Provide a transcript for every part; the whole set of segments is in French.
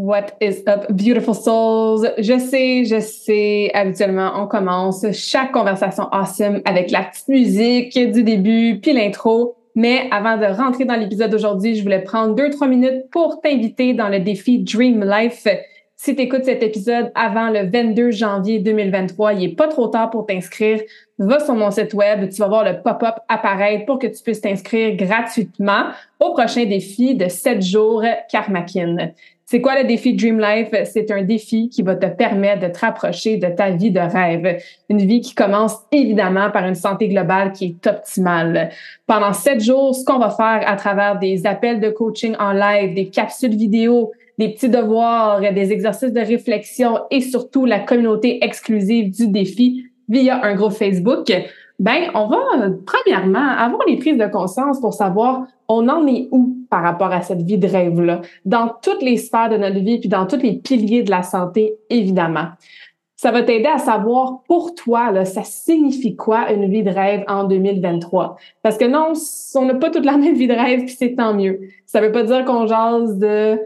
What is up, beautiful souls? Je sais, je sais, habituellement, on commence chaque conversation awesome avec la petite musique du début, puis l'intro. Mais avant de rentrer dans l'épisode d'aujourd'hui, je voulais prendre deux, trois minutes pour t'inviter dans le défi Dream Life. Si tu écoutes cet épisode avant le 22 janvier 2023, il est pas trop tard pour t'inscrire. Va sur mon site web, tu vas voir le pop-up apparaître pour que tu puisses t'inscrire gratuitement au prochain défi de 7 jours Karmakin. C'est quoi le défi Dream Life? C'est un défi qui va te permettre de te rapprocher de ta vie de rêve. Une vie qui commence évidemment par une santé globale qui est optimale. Pendant sept jours, ce qu'on va faire à travers des appels de coaching en live, des capsules vidéo, des petits devoirs, des exercices de réflexion et surtout la communauté exclusive du défi via un groupe Facebook, ben on va premièrement avoir les prises de conscience pour savoir on en est où par rapport à cette vie de rêve-là, dans toutes les sphères de notre vie, puis dans tous les piliers de la santé, évidemment. Ça va t'aider à savoir pour toi, là, ça signifie quoi une vie de rêve en 2023. Parce que non, on n'a pas toute la même vie de rêve, puis c'est tant mieux. Ça veut pas dire qu'on jase de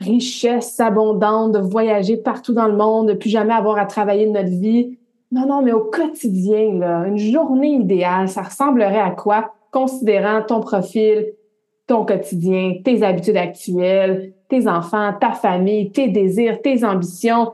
richesse abondante, de voyager partout dans le monde, de plus jamais avoir à travailler de notre vie. Non, non, mais au quotidien, là, une journée idéale, ça ressemblerait à quoi? Considérant ton profil, ton quotidien, tes habitudes actuelles, tes enfants, ta famille, tes désirs, tes ambitions,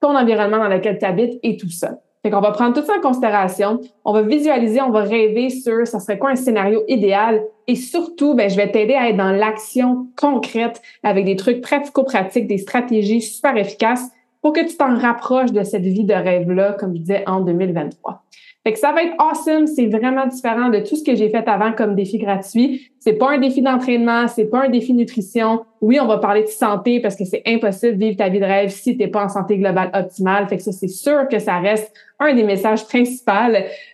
ton environnement dans lequel tu habites et tout ça. Fait qu'on va prendre tout ça en considération. On va visualiser, on va rêver sur ça serait quoi un scénario idéal et surtout, ben, je vais t'aider à être dans l'action concrète avec des trucs pratico-pratiques, des stratégies super efficaces pour que tu t'en rapproches de cette vie de rêve-là, comme je disais, en 2023. Fait que ça va être awesome. C'est vraiment différent de tout ce que j'ai fait avant comme défi gratuit. C'est pas un défi d'entraînement, c'est pas un défi nutrition. Oui, on va parler de santé parce que c'est impossible de vivre ta vie de rêve si t'es pas en santé globale optimale. Fait que ça, c'est sûr que ça reste un des messages principaux.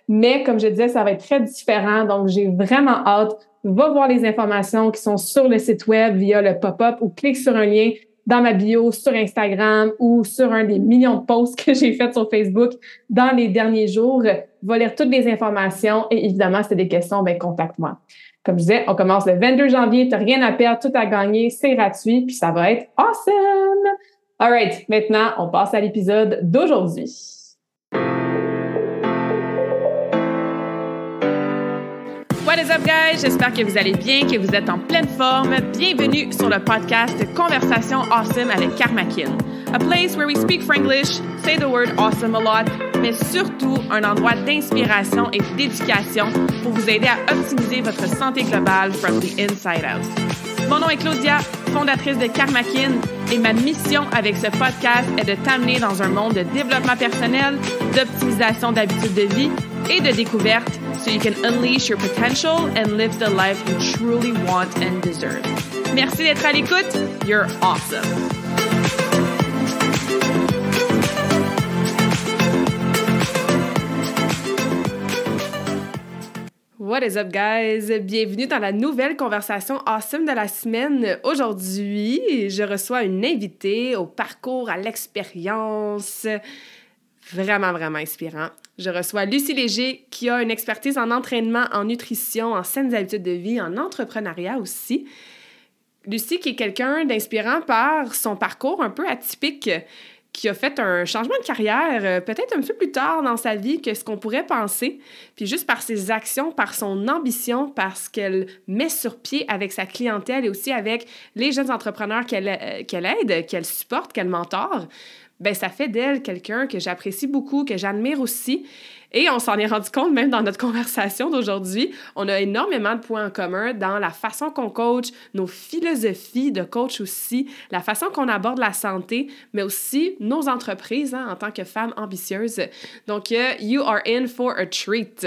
Mais comme je disais, ça va être très différent. Donc, j'ai vraiment hâte. Va voir les informations qui sont sur le site web via le pop-up ou clique sur un lien dans ma bio sur Instagram ou sur un des millions de posts que j'ai fait sur Facebook dans les derniers jours. Va lire toutes les informations et évidemment, si tu des questions, ben contacte-moi. Comme je disais, on commence le 22 janvier, tu rien à perdre, tout à gagner, c'est gratuit, puis ça va être awesome! All right, maintenant, on passe à l'épisode d'aujourd'hui. What is up, guys? J'espère que vous allez bien, que vous êtes en pleine forme. Bienvenue sur le podcast Conversation Awesome avec Karmakin. A place where we speak Franglish, say the word awesome a lot, mais surtout un endroit d'inspiration et d'éducation pour vous aider à optimiser votre santé globale from the inside out. Mon nom est Claudia, fondatrice de Karmakin, et ma mission avec ce podcast est de t'amener dans un monde de développement personnel, d'optimisation d'habitudes de vie et de découverte so you can unleash your potential and live the life you truly want and deserve. Merci d'être à l'écoute. You're awesome. What is up, guys? Bienvenue dans la nouvelle conversation awesome de la semaine. Aujourd'hui, je reçois une invitée au parcours, à l'expérience. Vraiment, vraiment inspirant. Je reçois Lucie Léger, qui a une expertise en entraînement, en nutrition, en saines habitudes de vie, en entrepreneuriat aussi. Lucie, qui est quelqu'un d'inspirant par son parcours un peu atypique, qui a fait un changement de carrière euh, peut-être un peu plus tard dans sa vie que ce qu'on pourrait penser. Puis juste par ses actions, par son ambition, parce qu'elle met sur pied avec sa clientèle et aussi avec les jeunes entrepreneurs qu'elle euh, aide, qu'elle supporte, qu'elle mentore, ben ça fait d'elle quelqu'un que j'apprécie beaucoup, que j'admire aussi. Et on s'en est rendu compte même dans notre conversation d'aujourd'hui. On a énormément de points en commun dans la façon qu'on coach, nos philosophies de coach aussi, la façon qu'on aborde la santé, mais aussi nos entreprises hein, en tant que femmes ambitieuses. Donc, euh, you are in for a treat.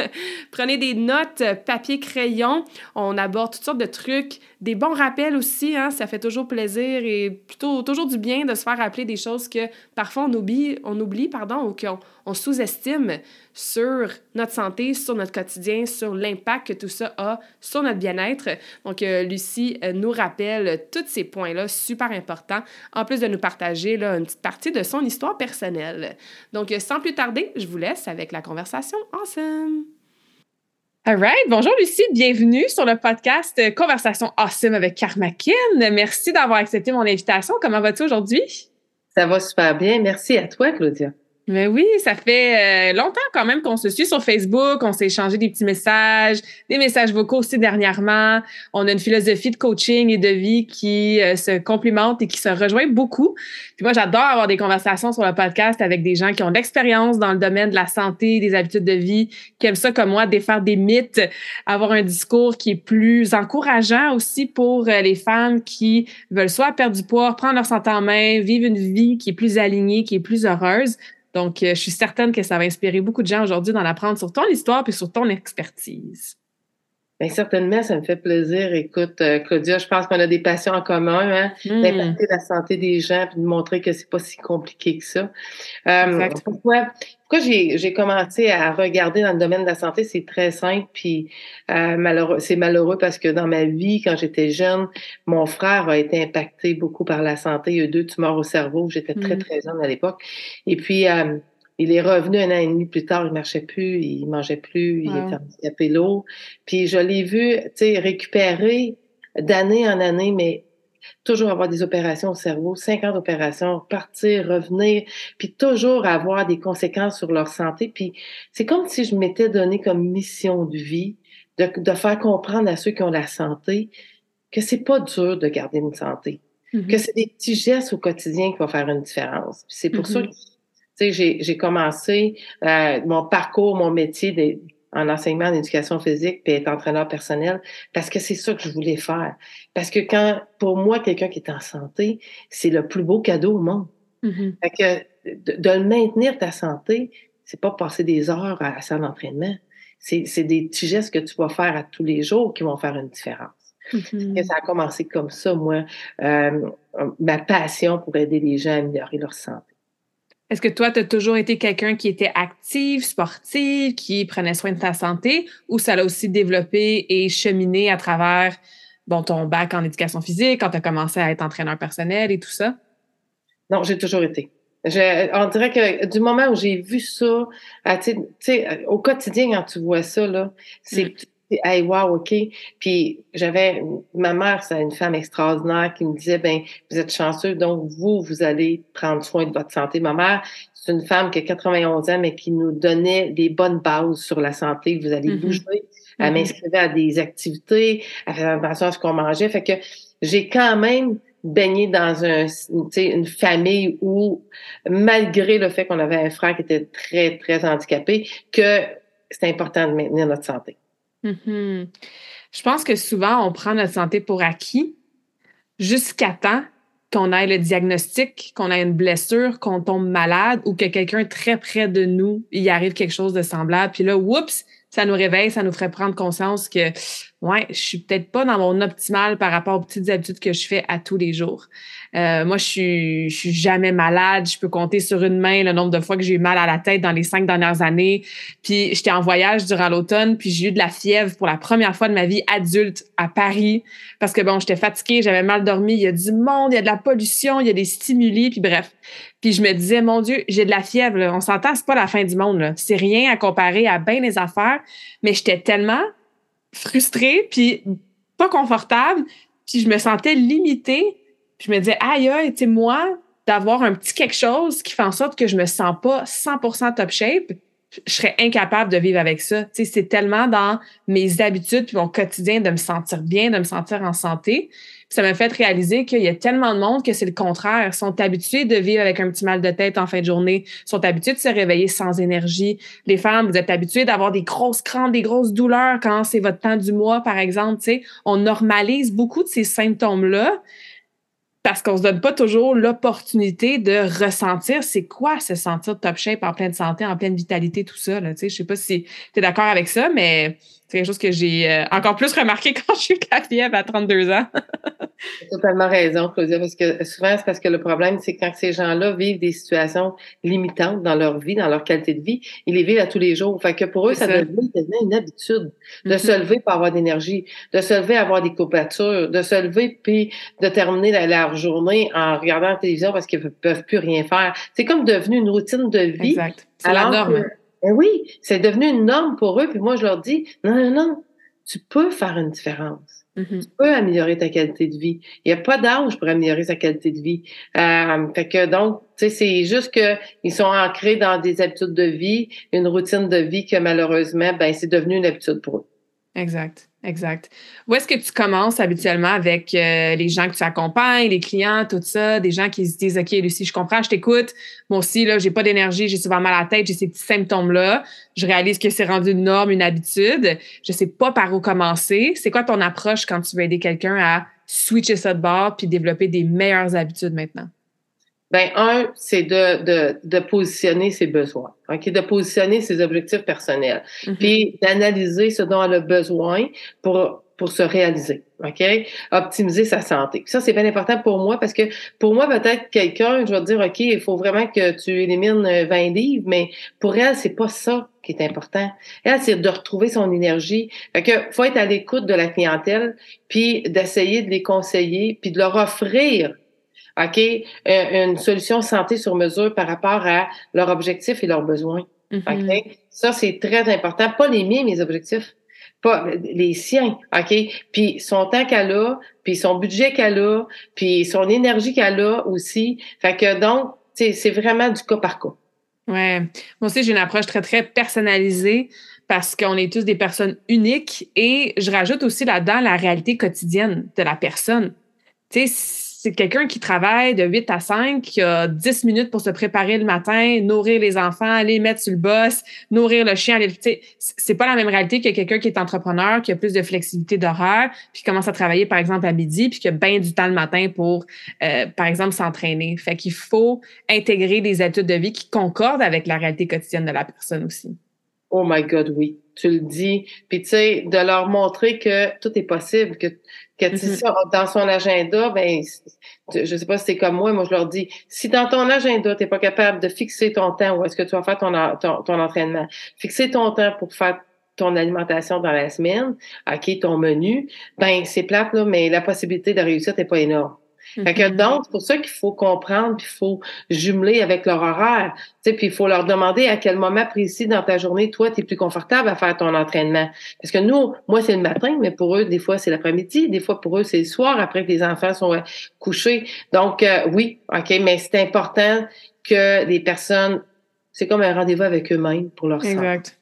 Prenez des notes, papier, crayon. On aborde toutes sortes de trucs, des bons rappels aussi. Hein, ça fait toujours plaisir et plutôt toujours du bien de se faire rappeler des choses que parfois on oublie, on oublie pardon, ou qu'on on sous-estime sur notre santé, sur notre quotidien, sur l'impact que tout ça a sur notre bien-être. Donc, euh, Lucie euh, nous rappelle tous ces points-là super importants, en plus de nous partager là, une petite partie de son histoire personnelle. Donc, euh, sans plus tarder, je vous laisse avec la conversation ensemble. All right. Bonjour Lucie, bienvenue sur le podcast Conversation Awesome avec Karma Kin. Merci d'avoir accepté mon invitation. Comment vas-tu aujourd'hui? Ça va super bien. Merci à toi, Claudia. Mais oui, ça fait euh, longtemps quand même qu'on se suit sur Facebook, on s'est échangé des petits messages, des messages vocaux aussi dernièrement. On a une philosophie de coaching et de vie qui euh, se complimente et qui se rejoint beaucoup. Puis moi, j'adore avoir des conversations sur le podcast avec des gens qui ont de l'expérience dans le domaine de la santé, des habitudes de vie, qui aiment ça comme moi, défaire des mythes, avoir un discours qui est plus encourageant aussi pour euh, les femmes qui veulent soit perdre du poids, prendre leur santé en main, vivre une vie qui est plus alignée, qui est plus heureuse. Donc, euh, je suis certaine que ça va inspirer beaucoup de gens aujourd'hui d'en apprendre sur ton histoire puis sur ton expertise. Bien, certainement, ça me fait plaisir. Écoute, euh, Claudia, je pense qu'on a des passions en commun, hein? Hmm. d'impacter la santé des gens puis de montrer que c'est pas si compliqué que ça. Euh, pourquoi pourquoi j'ai commencé à regarder dans le domaine de la santé, c'est très simple, puis euh, malheureux, c'est malheureux parce que dans ma vie, quand j'étais jeune, mon frère a été impacté beaucoup par la santé. Il y a eu deux tumeurs au cerveau. J'étais très, hmm. très jeune à l'époque. Et puis, euh, il est revenu un an et demi plus tard, il marchait plus, il mangeait plus, il était handicapé l'eau. Puis je l'ai vu, tu sais, récupérer d'année en année, mais toujours avoir des opérations au cerveau, 50 opérations, partir, revenir, puis toujours avoir des conséquences sur leur santé. Puis c'est comme si je m'étais donné comme mission de vie de, de, faire comprendre à ceux qui ont la santé que c'est pas dur de garder une santé, que mm-hmm. c'est des petits gestes au quotidien qui vont faire une différence. C'est pour ça mm-hmm. que j'ai commencé euh, mon parcours, mon métier en enseignement en éducation physique puis être entraîneur personnel parce que c'est ça que je voulais faire. Parce que quand, pour moi, quelqu'un qui est en santé, c'est le plus beau cadeau au monde. Mm-hmm. Fait que de, le maintenir ta santé, c'est pas passer des heures à, à d'entraînement. C'est des petits gestes que tu vas faire à tous les jours qui vont faire une différence. Mm-hmm. Ça a commencé comme ça, moi, euh, ma passion pour aider les gens à améliorer leur santé. Est-ce que toi, tu as toujours été quelqu'un qui était actif, sportif, qui prenait soin de ta santé, ou ça l'a aussi développé et cheminé à travers bon, ton bac en éducation physique, quand tu as commencé à être entraîneur personnel et tout ça? Non, j'ai toujours été. on dirait que du moment où j'ai vu ça, ah, tu sais, au quotidien, quand tu vois ça, là, c'est mm hey, wow, OK. Puis j'avais, ma mère, c'est une femme extraordinaire qui me disait, ben, vous êtes chanceux, donc vous, vous allez prendre soin de votre santé. Ma mère, c'est une femme qui a 91 ans, mais qui nous donnait des bonnes bases sur la santé. Vous allez mm-hmm. bouger. Elle mm-hmm. m'inscrivait à des activités, elle faisait attention à ce qu'on mangeait. Fait que j'ai quand même baigné dans un, une famille où, malgré le fait qu'on avait un frère qui était très, très handicapé, que c'est important de maintenir notre santé. Mm-hmm. Je pense que souvent, on prend notre santé pour acquis jusqu'à temps qu'on ait le diagnostic, qu'on ait une blessure, qu'on tombe malade ou que quelqu'un très près de nous, il arrive quelque chose de semblable. Puis là, oups, ça nous réveille, ça nous ferait prendre conscience que, ouais, je suis peut-être pas dans mon optimal par rapport aux petites habitudes que je fais à tous les jours. Euh, moi, je suis, je suis jamais malade. Je peux compter sur une main le nombre de fois que j'ai eu mal à la tête dans les cinq dernières années. Puis j'étais en voyage durant l'automne, puis j'ai eu de la fièvre pour la première fois de ma vie adulte à Paris parce que bon, j'étais fatiguée, j'avais mal dormi. Il y a du monde, il y a de la pollution, il y a des stimuli, puis bref. Puis je me disais, mon Dieu, j'ai de la fièvre. On s'entend, c'est pas la fin du monde. C'est rien à comparer à bien des affaires. Mais j'étais tellement frustrée, puis pas confortable, puis je me sentais limitée je me disais, aïe, aïe, tu moi, d'avoir un petit quelque chose qui fait en sorte que je me sens pas 100% top shape, je serais incapable de vivre avec ça. Tu sais, c'est tellement dans mes habitudes puis mon quotidien de me sentir bien, de me sentir en santé. Ça m'a fait réaliser qu'il y a tellement de monde que c'est le contraire. Ils sont habitués de vivre avec un petit mal de tête en fin de journée, sont habitués de se réveiller sans énergie. Les femmes, vous êtes habituées d'avoir des grosses crampes, des grosses douleurs quand c'est votre temps du mois, par exemple. Tu sais, on normalise beaucoup de ces symptômes-là parce qu'on se donne pas toujours l'opportunité de ressentir c'est quoi se sentir top shape en pleine santé, en pleine vitalité, tout ça. Là, je sais pas si tu es d'accord avec ça, mais c'est quelque chose que j'ai euh, encore plus remarqué quand je suis fièvre à 32 ans. Tu totalement raison, Claudia, parce que souvent, c'est parce que le problème, c'est quand ces gens-là vivent des situations limitantes dans leur vie, dans leur qualité de vie, ils les vivent à tous les jours. Fait que pour eux, ça, devient une habitude de se mm-hmm. lever pour avoir d'énergie, de se lever avoir des coupatures, de se lever puis de terminer leur journée en regardant la télévision parce qu'ils ne peuvent plus rien faire. C'est comme devenu une routine de vie. Exact. C'est la norme. Ben oui, c'est devenu une norme pour eux. Puis moi, je leur dis, non, non, non, tu peux faire une différence. Mm-hmm. Tu peux améliorer ta qualité de vie. Il n'y a pas d'âge pour améliorer sa qualité de vie. Euh, fait que donc, tu sais, c'est juste qu'ils sont ancrés dans des habitudes de vie, une routine de vie que malheureusement, ben, c'est devenu une habitude pour eux. Exact. Exact. Où est-ce que tu commences habituellement avec euh, les gens que tu accompagnes, les clients, tout ça, des gens qui se disent OK, Lucie, je comprends, je t'écoute. Moi aussi, là, j'ai pas d'énergie, j'ai souvent mal à la tête, j'ai ces petits symptômes-là. Je réalise que c'est rendu une norme, une habitude. Je sais pas par où commencer. C'est quoi ton approche quand tu veux aider quelqu'un à switcher ça de bord puis développer des meilleures habitudes maintenant? Ben, un, c'est de, de, de, positionner ses besoins, ok, de positionner ses objectifs personnels, mm-hmm. puis d'analyser ce dont elle a besoin pour pour se réaliser, ok, optimiser sa santé. ça, c'est bien important pour moi parce que pour moi, peut-être quelqu'un, je vais dire, ok, il faut vraiment que tu élimines 20 livres, mais pour elle, c'est pas ça qui est important. Elle, c'est de retrouver son énergie. Fait que faut être à l'écoute de la clientèle, puis d'essayer de les conseiller, puis de leur offrir OK, euh, une solution santé sur mesure par rapport à leurs objectifs et leurs besoins. Mm-hmm. Ça, c'est très important. Pas les miens, mes objectifs. Pas les siens, OK? Puis son temps qu'elle a, puis son budget qu'elle a, puis son énergie qu'elle a aussi. Fait que donc, c'est vraiment du cas par cas. Ouais. Moi aussi, j'ai une approche très, très personnalisée parce qu'on est tous des personnes uniques et je rajoute aussi là-dedans la réalité quotidienne de la personne. Tu sais, c'est quelqu'un qui travaille de 8 à 5, qui a 10 minutes pour se préparer le matin, nourrir les enfants, aller mettre sur le boss, nourrir le chien. C'est pas la même réalité que quelqu'un qui est entrepreneur, qui a plus de flexibilité d'horaire, puis commence à travailler, par exemple, à midi, puis qui a bien du temps le matin pour, euh, par exemple, s'entraîner. Fait qu'il faut intégrer des études de vie qui concordent avec la réalité quotidienne de la personne aussi. Oh my God, oui. Tu le dis. Puis, tu sais, de leur montrer que tout est possible, que que mm-hmm. dans son agenda, ben, je sais pas si c'est comme moi, moi je leur dis, si dans ton agenda, tu n'es pas capable de fixer ton temps où est-ce que tu vas faire ton, ton, entraînement, fixer ton temps pour faire ton alimentation dans la semaine, OK, ton menu, ben c'est plate, là, mais la possibilité de réussir n'est pas énorme. Fait que mm-hmm. donc, c'est pour ça qu'il faut comprendre, puis il faut jumeler avec leur horaire. Puis il faut leur demander à quel moment précis dans ta journée, toi, tu es plus confortable à faire ton entraînement. Parce que nous, moi, c'est le matin, mais pour eux, des fois, c'est l'après-midi, des fois, pour eux, c'est le soir, après que les enfants sont euh, couchés. Donc, euh, oui, OK, mais c'est important que les personnes, c'est comme un rendez-vous avec eux-mêmes pour leur exact.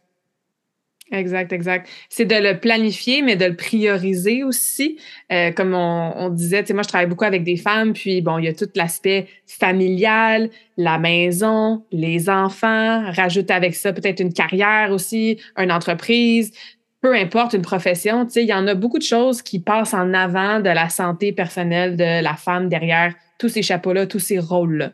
Exact, exact. C'est de le planifier, mais de le prioriser aussi. Euh, comme on, disait, tu sais, moi, je travaille beaucoup avec des femmes, puis bon, il y a tout l'aspect familial, la maison, les enfants, rajoute avec ça peut-être une carrière aussi, une entreprise, peu importe une profession, tu sais, il y en a beaucoup de choses qui passent en avant de la santé personnelle de la femme derrière tous ces chapeaux-là, tous ces rôles-là.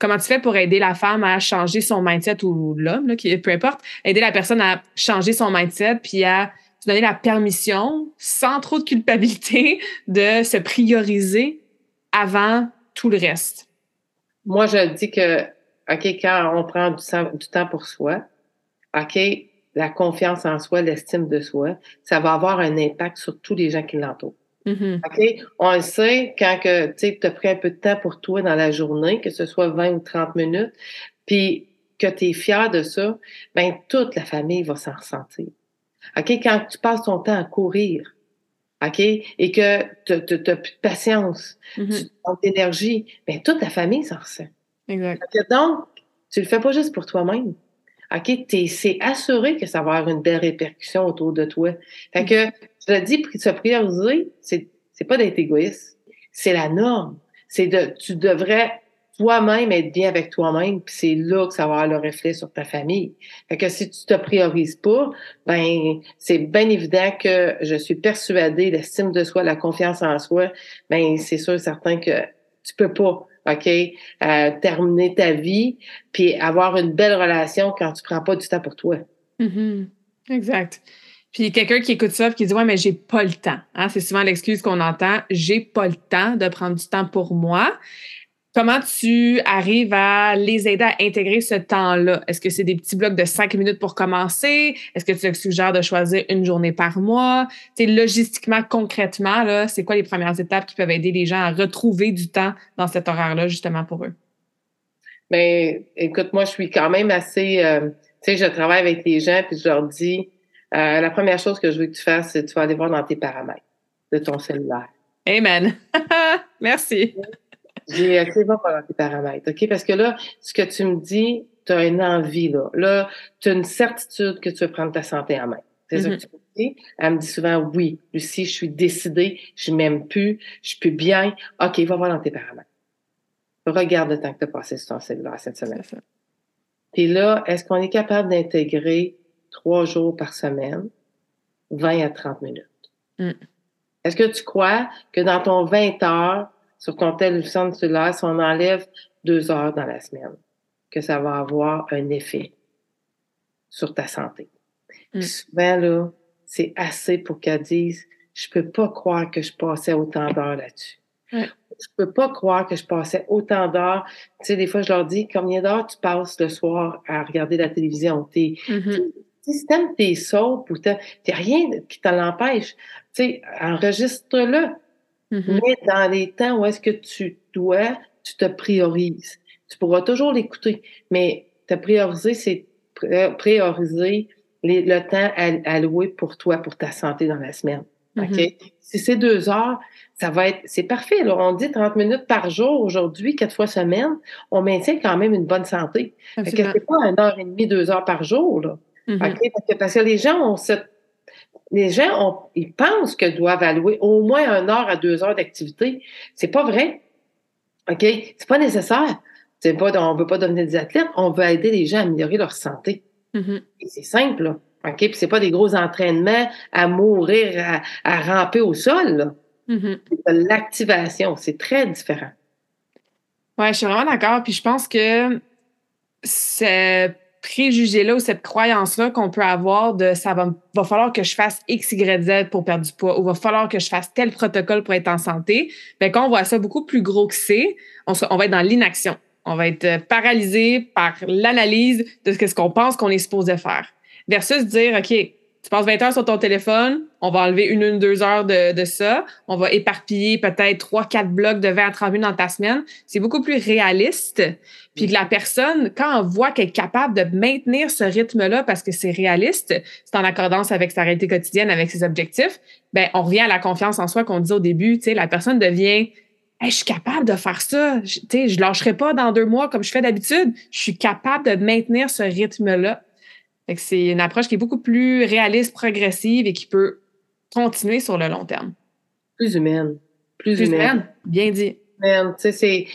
Comment tu fais pour aider la femme à changer son mindset ou l'homme, peu importe, aider la personne à changer son mindset puis à se donner la permission, sans trop de culpabilité, de se prioriser avant tout le reste? Moi, je dis que, OK, quand on prend du temps pour soi, OK, la confiance en soi, l'estime de soi, ça va avoir un impact sur tous les gens qui l'entourent. Mm-hmm. OK? On le sait quand tu as pris un peu de temps pour toi dans la journée, que ce soit 20 ou 30 minutes, puis que tu es fier de ça, ben toute la famille va s'en ressentir. OK? Quand tu passes ton temps à courir, OK? Et que tu n'as plus de patience, mm-hmm. tu manques d'énergie, ben toute la famille s'en ressent. Exact. Donc, tu le fais pas juste pour toi-même. OK, c'est assuré que ça va avoir une belle répercussion autour de toi. Fait que, je le dis, se prioriser, c'est, c'est pas d'être égoïste. C'est la norme. C'est de, tu devrais toi-même être bien avec toi-même, puis c'est là que ça va avoir le reflet sur ta famille. Fait que si tu te priorises pas, ben, c'est bien évident que je suis persuadée, l'estime de soi, la confiance en soi, ben, c'est sûr, certain que tu peux pas OK? Euh, terminer ta vie, puis avoir une belle relation quand tu prends pas du temps pour toi. Mm-hmm. Exact. Puis quelqu'un qui écoute ça et qui dit Ouais, mais j'ai pas le temps. Hein? C'est souvent l'excuse qu'on entend. J'ai pas le temps de prendre du temps pour moi. Comment tu arrives à les aider à intégrer ce temps-là? Est-ce que c'est des petits blocs de cinq minutes pour commencer? Est-ce que tu suggères de choisir une journée par mois? Tu logistiquement, concrètement, là, c'est quoi les premières étapes qui peuvent aider les gens à retrouver du temps dans cet horaire-là, justement, pour eux? Ben, écoute, moi, je suis quand même assez, euh, sais, je travaille avec les gens, puis je leur dis, euh, la première chose que je veux que tu fasses, c'est que tu vas aller voir dans tes paramètres de ton cellulaire. Amen. Merci. J'ai OK, va voir dans tes paramètres, OK? Parce que là, ce que tu me dis, tu as une envie, là. Là, tu as une certitude que tu veux prendre ta santé en main. C'est ça que mm-hmm. tu me dis? Elle me dit souvent, oui, Lucie, je suis décidée, je m'aime plus, je suis plus bien. OK, va voir dans tes paramètres. Regarde le temps que tu as passé sur ton cellulaire cette semaine. Puis là, est-ce qu'on est capable d'intégrer trois jours par semaine, 20 à 30 minutes? Mm. Est-ce que tu crois que dans ton 20 heures sur ton téléphone cellulaire, si on enlève deux heures dans la semaine, que ça va avoir un effet sur ta santé? Mm. souvent, là, c'est assez pour qu'elle dise, je peux pas croire que je passais autant d'heures là-dessus. Je peux pas croire que je passais autant d'heures. Tu sais, des fois, je leur dis, combien d'heures tu passes le soir à regarder la télévision? T'es. Si t'aimes tes soaps ou t'as, rien qui t'en empêche, tu sais, enregistre-le. Mm-hmm. Mais dans les temps où est-ce que tu dois, tu te priorises. Tu pourras toujours l'écouter, mais te prioriser, c'est prioriser le temps alloué pour toi, pour ta santé dans la semaine. OK? Mm-hmm. Si c'est deux heures, ça va être, c'est parfait. On dit 30 minutes par jour aujourd'hui, quatre fois semaine. On maintient quand même une bonne santé. Fait que c'est pas une heure et demie, deux heures par jour, là. Mm-hmm. Parce, que, les gens ont cette, les gens ont, ils pensent que doivent allouer au moins une heure à deux heures d'activité. C'est pas vrai. OK? C'est pas nécessaire. C'est pas, on veut pas devenir des athlètes, on veut aider les gens à améliorer leur santé. Mm-hmm. C'est simple, là. OK? Puis c'est pas des gros entraînements à mourir, à, ramper au sol, mm-hmm. C'est de l'activation. C'est très différent. Oui, je suis vraiment d'accord. Puis je pense que c'est préjugé-là ou cette croyance-là qu'on peut avoir de ça va, va falloir que je fasse X, Y, Z pour perdre du poids ou va falloir que je fasse tel protocole pour être en santé, bien, quand on voit ça beaucoup plus gros que c'est, on, on va être dans l'inaction. On va être euh, paralysé par l'analyse de ce qu'on pense qu'on est supposé faire. Versus dire, OK, tu passes 20 heures sur ton téléphone, on va enlever une, une, deux heures de, de ça, on va éparpiller peut-être trois, quatre blocs de 20 à 30 minutes dans ta semaine. C'est beaucoup plus réaliste. Puis que la personne, quand on voit qu'elle est capable de maintenir ce rythme-là parce que c'est réaliste, c'est en accordance avec sa réalité quotidienne, avec ses objectifs, ben on revient à la confiance en soi qu'on disait au début. Tu sais, la personne devient je suis capable de faire ça. Je, je lâcherai pas dans deux mois comme je fais d'habitude. Je suis capable de maintenir ce rythme-là c'est une approche qui est beaucoup plus réaliste, progressive et qui peut continuer sur le long terme. Plus humaine. Plus, humaine. Bien dit. C'est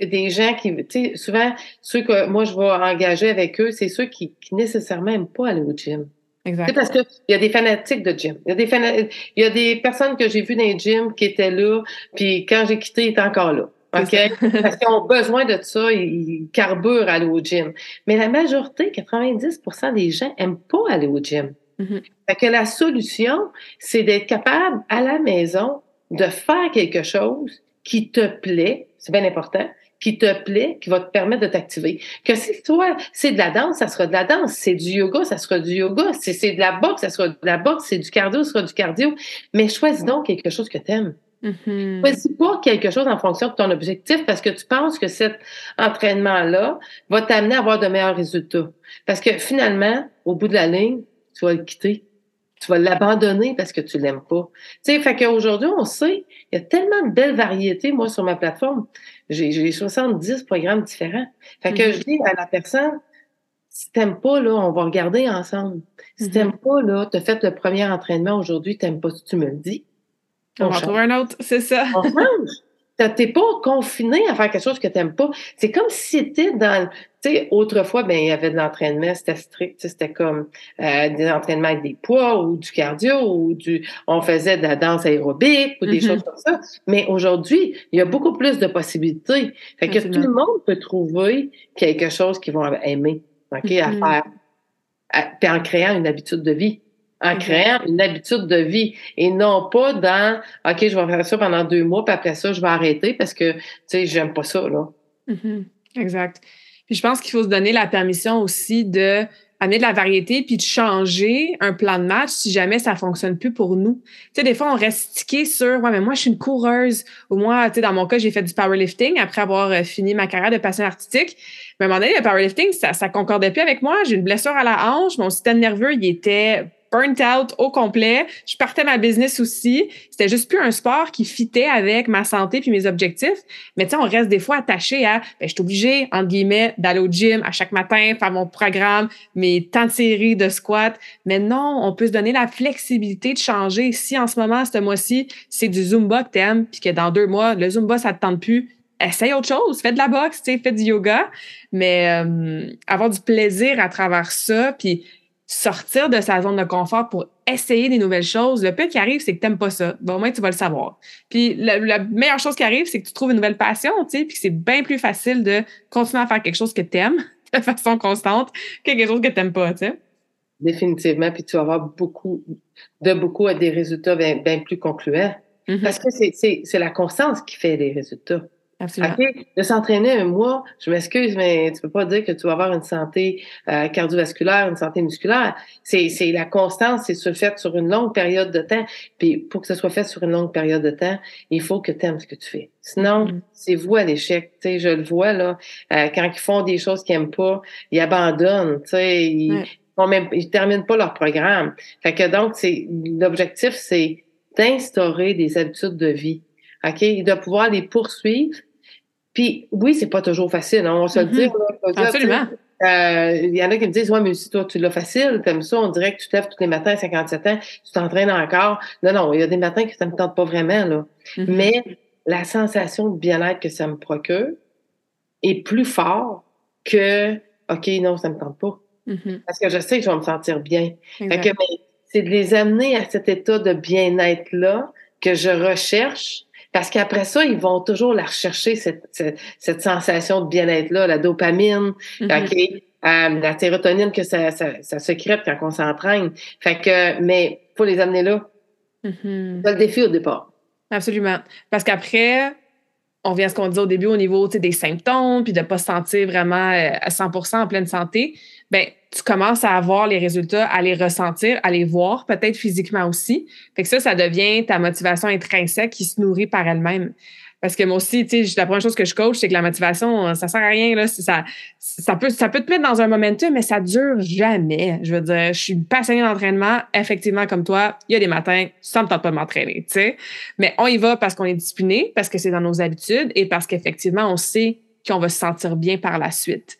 des gens qui, souvent, ceux que moi je vais engager avec eux, c'est ceux qui, qui nécessairement n'aiment pas aller au gym. Exact. Parce qu'il y a des fanatiques de gym. Il y a des, il y a des personnes que j'ai vues dans les gyms qui étaient là, puis quand j'ai quitté, ils étaient encore là. OK? Parce qu'ils ont besoin de ça, ils carburent à aller au gym. Mais la majorité, 90% des gens n'aiment pas aller au gym. Mm-hmm. Fait que la solution, c'est d'être capable à la maison de faire quelque chose qui te plaît, c'est bien important, qui te plaît, qui va te permettre de t'activer. Que si toi, c'est de la danse, ça sera de la danse. C'est du yoga, ça sera du yoga. Si c'est de la boxe, ça sera de la boxe. C'est du cardio, ça sera du cardio. Mais choisis donc quelque chose que tu aimes. Mm pas quelque chose en fonction de ton objectif parce que tu penses que cet entraînement-là va t'amener à avoir de meilleurs résultats. Parce que finalement, au bout de la ligne, tu vas le quitter. Tu vas l'abandonner parce que tu l'aimes pas. Tu sais, fait qu'aujourd'hui, on sait, il y a tellement de belles variétés. Moi, sur ma plateforme, j'ai 70 programmes différents. Fait que je mm-hmm. dis à la personne, si t'aimes pas, là, on va regarder ensemble. Si mm-hmm. t'aimes pas, là, tu as fait le premier entraînement aujourd'hui, t'aimes pas, si tu me le dis, on, va trouver un autre, c'est ça. On change. T'es pas confiné à faire quelque chose que t'aimes pas. C'est comme si c'était dans, tu sais, autrefois, ben, il y avait de l'entraînement, c'était strict, c'était comme euh, des entraînements avec des poids ou du cardio ou du, on faisait de la danse aérobique ou des mm-hmm. choses comme ça. Mais aujourd'hui, il y a beaucoup plus de possibilités. Fait que tout le monde peut trouver quelque chose qu'ils vont aimer, ok, à mm-hmm. faire, puis en créant une habitude de vie en créant une habitude de vie et non pas dans OK, je vais faire ça pendant deux mois, puis après ça, je vais arrêter parce que, tu sais, j'aime pas ça, là. Mm-hmm. Exact. Puis je pense qu'il faut se donner la permission aussi de amener de la variété puis de changer un plan de match si jamais ça fonctionne plus pour nous. Tu sais, des fois, on reste stické sur, ouais, mais moi, je suis une coureuse. Ou moi, tu sais, dans mon cas, j'ai fait du powerlifting après avoir euh, fini ma carrière de patient artistique. Mais à un moment donné, le powerlifting, ça, ça concordait plus avec moi. J'ai une blessure à la hanche. Mon système nerveux, il était burnt out au complet. Je partais ma business aussi. C'était juste plus un sport qui fitait avec ma santé puis mes objectifs. Mais tu sais, on reste des fois attaché à, ben, je suis obligée, entre guillemets, d'aller au gym à chaque matin, faire mon programme, mes temps de série de squat. Mais non, on peut se donner la flexibilité de changer. Si en ce moment, ce mois-ci, c'est du Zumba que t'aimes, puis que dans deux mois, le Zumba, ça te tente plus, essaye autre chose, fais de la boxe, fais du yoga, mais euh, avoir du plaisir à travers ça, puis sortir de sa zone de confort pour essayer des nouvelles choses. Le pire qui arrive, c'est que tu n'aimes pas ça. Au moins, tu vas le savoir. Puis la, meilleure chose qui arrive, c'est que tu trouves une nouvelle passion, tu sais, puis c'est bien plus facile de continuer à faire quelque chose que tu aimes de façon constante que quelque chose que tu n'aimes pas, tu sais. Définitivement, puis tu vas avoir beaucoup, de beaucoup à des résultats bien, plus concluants. Mm-hmm. Parce que c'est la constance qui fait les résultats. Absolument. De s'entraîner un mois, je m'excuse, mais tu peux pas dire que tu vas avoir une santé euh, cardiovasculaire, une santé musculaire. C'est, c'est la constance, c'est se fait sur une longue période de temps. Puis pour que ce soit fait sur une longue période de temps, il faut que tu aimes ce que tu fais. Sinon, mm-hmm. c'est vous à l'échec. Tu sais, je le vois là, euh, quand ils font des choses qu'ils aiment pas, ils abandonnent. Tu sais, ils, même, ils terminent pas leur programme. Fait que donc, c'est l'objectif, c'est d'instaurer des habitudes de vie. OK? De pouvoir les poursuivre puis oui, c'est pas toujours facile, hein, on va se le dire. Mm-hmm. Absolument. Euh, il y en a qui me disent, ouais, mais si toi, tu l'as facile, t'aimes ça, on dirait que tu te lèves tous les matins à 57 ans, tu t'entraînes encore. Non, non, il y a des matins que ça me tente pas vraiment, là. Mm-hmm. Mais la sensation de bien-être que ça me procure est plus fort que, OK, non, ça me tente pas. Mm-hmm. Parce que je sais que je vais me sentir bien. c'est de les amener à cet état de bien-être-là que je recherche parce qu'après ça, ils vont toujours la rechercher, cette, cette, sensation de bien-être-là, la dopamine, mm-hmm. euh, la sérotonine que ça, ça, ça secrète quand on s'entraîne. Fait que, mais faut les amener là. C'est le défi au départ. Absolument. Parce qu'après, on vient à ce qu'on dit au début au niveau des symptômes, puis de ne pas se sentir vraiment euh, à 100 en pleine santé ben tu commences à avoir les résultats, à les ressentir, à les voir, peut-être physiquement aussi. Fait que ça, ça devient ta motivation intrinsèque qui se nourrit par elle-même. Parce que moi aussi, tu sais, la première chose que je coach, c'est que la motivation, ça sert à rien. Là. Ça, ça, peut, ça peut te mettre dans un momentum, mais ça dure jamais. Je veux dire, je suis passionnée d'entraînement, effectivement, comme toi, il y a des matins, ça me tente pas de m'entraîner, tu sais. Mais on y va parce qu'on est discipliné, parce que c'est dans nos habitudes et parce qu'effectivement, on sait qu'on va se sentir bien par la suite.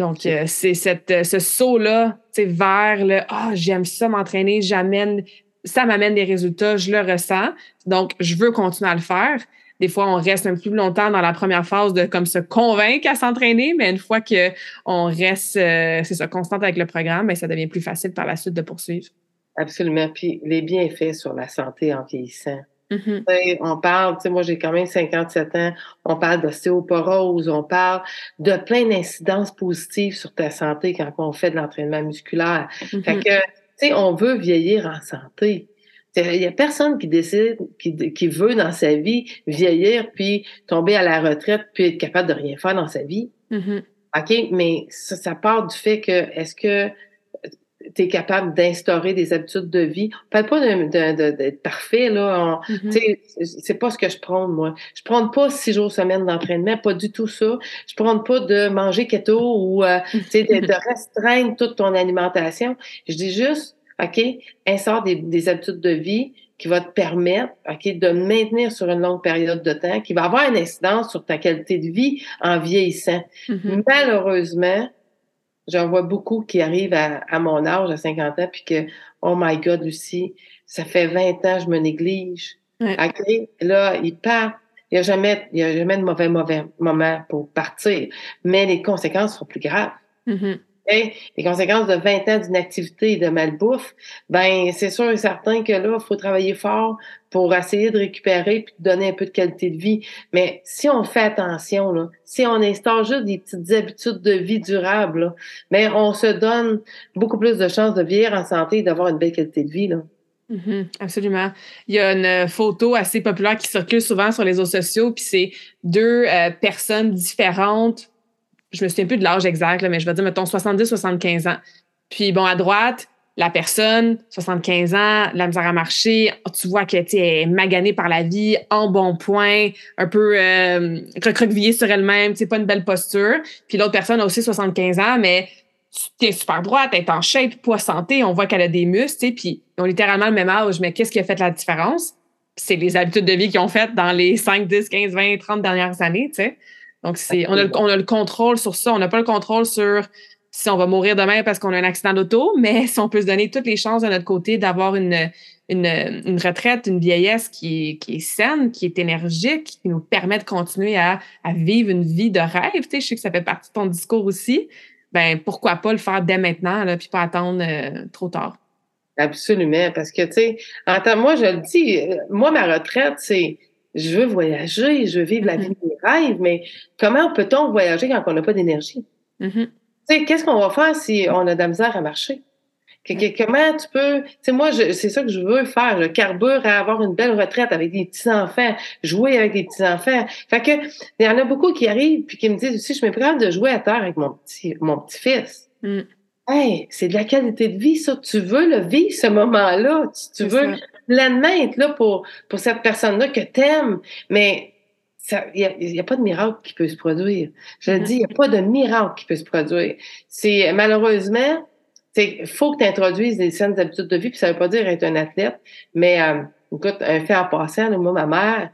Donc, euh, c'est cette, euh, ce saut-là vers le Ah, j'aime ça m'entraîner, j'amène, ça m'amène des résultats, je le ressens. Donc, je veux continuer à le faire. Des fois, on reste un peu plus longtemps dans la première phase de comme se convaincre à s'entraîner, mais une fois qu'on reste, euh, c'est ça, constante avec le programme, bien, ça devient plus facile par la suite de poursuivre. Absolument. Puis les bienfaits sur la santé en vieillissant. Mm-hmm. On parle, tu sais, moi j'ai quand même 57 ans, on parle d'ostéoporose, on parle de plein d'incidences positives sur ta santé quand on fait de l'entraînement musculaire. Fait mm-hmm. que, tu sais, on veut vieillir en santé. Il y a personne qui décide, qui, qui veut dans sa vie vieillir, puis tomber à la retraite, puis être capable de rien faire dans sa vie. Mm-hmm. OK, mais ça, ça part du fait que est-ce que tu es capable d'instaurer des habitudes de vie. On parle pas d'être parfait, là. Mm-hmm. C'est pas ce que je prends, moi. Je prends pas six jours semaine d'entraînement, pas du tout ça. Je prends pas de manger keto ou euh, de, de restreindre toute ton alimentation. Je dis juste, OK, instaure des, des habitudes de vie qui va te permettre OK, de maintenir sur une longue période de temps, qui va avoir une incidence sur ta qualité de vie en vieillissant. Mm-hmm. Malheureusement, J'en vois beaucoup qui arrivent à, mon âge, à 50 ans, puis que, oh my God, Lucie, ça fait 20 ans, je me néglige. Là, ils partent. Il n'y a, jamais, il y a jamais de mauvais, mauvais moment pour partir. Mais les conséquences sont plus graves. Les conséquences de 20 ans d'inactivité et de malbouffe, ben c'est sûr et certain que là, il faut travailler fort pour essayer de récupérer et de donner un peu de qualité de vie. Mais si on fait attention, si on instaure juste des petites habitudes de vie durables, ben on se donne beaucoup plus de chances de vieillir en santé et d'avoir une belle qualité de vie. Mm-hmm. absolument. Il y a une photo assez populaire qui circule souvent sur les réseaux sociaux, puis c'est deux euh, personnes différentes je me souviens plus de l'âge exact, mais je vais dire, mettons, 70-75 ans. Puis bon, à droite, la personne, 75 ans, la misère à marcher, tu vois qu'elle est maganée par la vie, en bon point, un peu euh, recroquevillée sur elle-même, c'est pas une belle posture. Puis l'autre personne a aussi 75 ans, mais tu es super droite, elle est en shape, poids santé, on voit qu'elle a des muscles, puis ils ont littéralement le même âge, mais qu'est-ce qui a fait la différence? C'est les habitudes de vie qu'ils ont faites dans les 5, 10, 15, 20, 30 dernières années, tu sais. Donc, c'est, on, a le, on a le contrôle sur ça. On n'a pas le contrôle sur si on va mourir demain parce qu'on a un accident d'auto, mais si on peut se donner toutes les chances de notre côté d'avoir une, une, une, retraite, une vieillesse qui est, qui est saine, qui est énergique, qui nous permet de continuer à, à vivre une vie de rêve. Tu sais, je sais que ça fait partie de ton discours aussi. Ben, pourquoi pas le faire dès maintenant, là, puis pas attendre euh, trop tard. Absolument, parce que, tu sais, en moi, je le dis, euh, moi, ma retraite, c'est je veux voyager, je veux vivre la mm-hmm. vie des rêves, mais comment peut-on voyager quand on n'a pas d'énergie? Mm-hmm qu'est-ce qu'on va faire si on a de la misère à marcher? comment tu peux, tu sais, moi, c'est ça que je veux faire, le carbure à avoir une belle retraite avec des petits-enfants, jouer avec des petits-enfants. Fait que, il y en a beaucoup qui arrivent puis qui me disent aussi, je me de jouer à terre avec mon petit, mon petit-fils. Mm. Hey, c'est de la qualité de vie, ça. Tu veux le vivre, ce moment-là. Tu, veux pleinement être là pour, pour cette personne-là que t'aimes. Mais il n'y a, pas de miracle qui peut se produire. Je le dis, il n'y a pas de miracle qui peut se produire. C'est malheureusement, il faut que tu introduises des saines habitudes de vie, puis ça ne veut pas dire être un athlète, mais euh, écoute, un fait en passant, moi, ma mère,